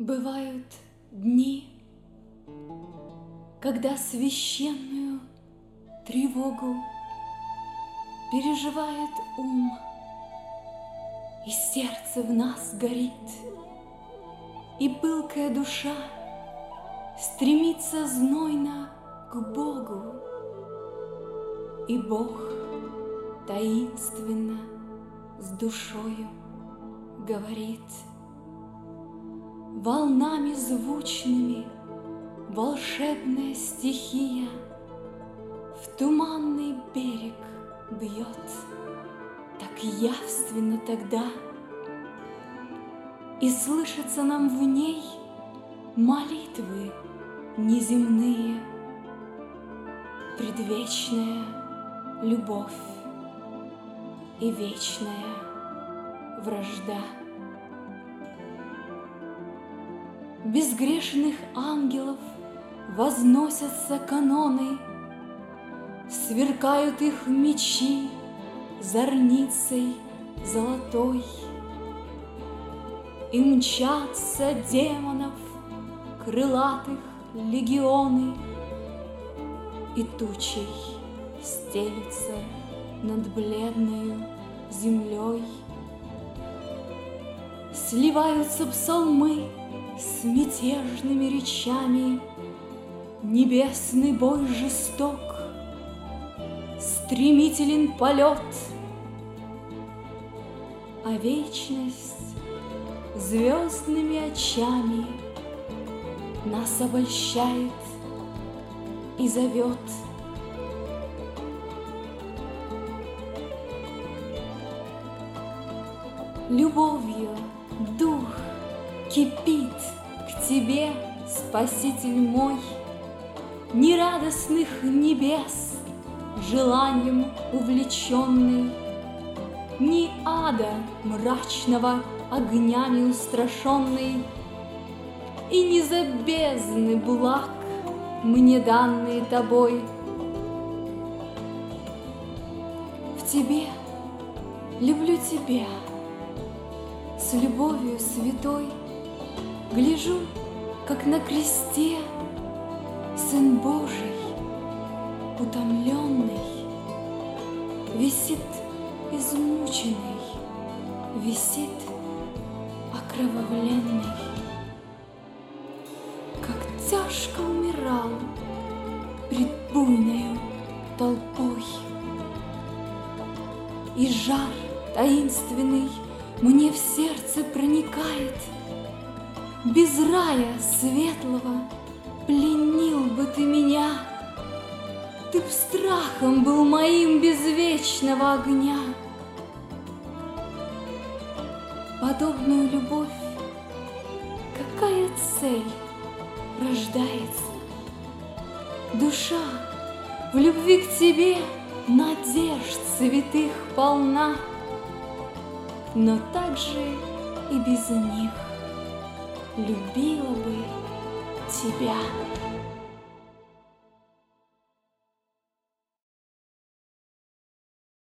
Бывают дни, когда священную тревогу переживает ум, и сердце в нас горит, и пылкая душа стремится знойно к Богу, и Бог таинственно с душою говорит — волнами звучными волшебная стихия В туманный берег бьет так явственно тогда, И слышатся нам в ней молитвы неземные, Предвечная любовь и вечная вражда. Безгрешных ангелов возносятся каноны, Сверкают их мечи зорницей золотой, И мчатся демонов крылатых легионы, И тучей стелится над бледной землей. Сливаются псалмы с мятежными речами Небесный бой жесток, Стремителен полет, А вечность звездными очами Нас обольщает и зовет. Любовью кипит к тебе, Спаситель мой, Нерадостных небес, желанием увлеченный, Ни ада мрачного огнями устрашенный, И не за бездны благ мне данные тобой. В тебе люблю тебя с любовью святой — Гляжу, как на кресте Сын Божий, утомленный, Висит измученный, Висит окровавленный. Как тяжко умирал Пред буйною толпой. И жар таинственный Мне в сердце без рая светлого пленил бы ты меня. Ты б страхом был моим без вечного огня. Подобную любовь, какая цель рождается? Душа в любви к тебе надежд святых полна, но также и без них любила бы тебя.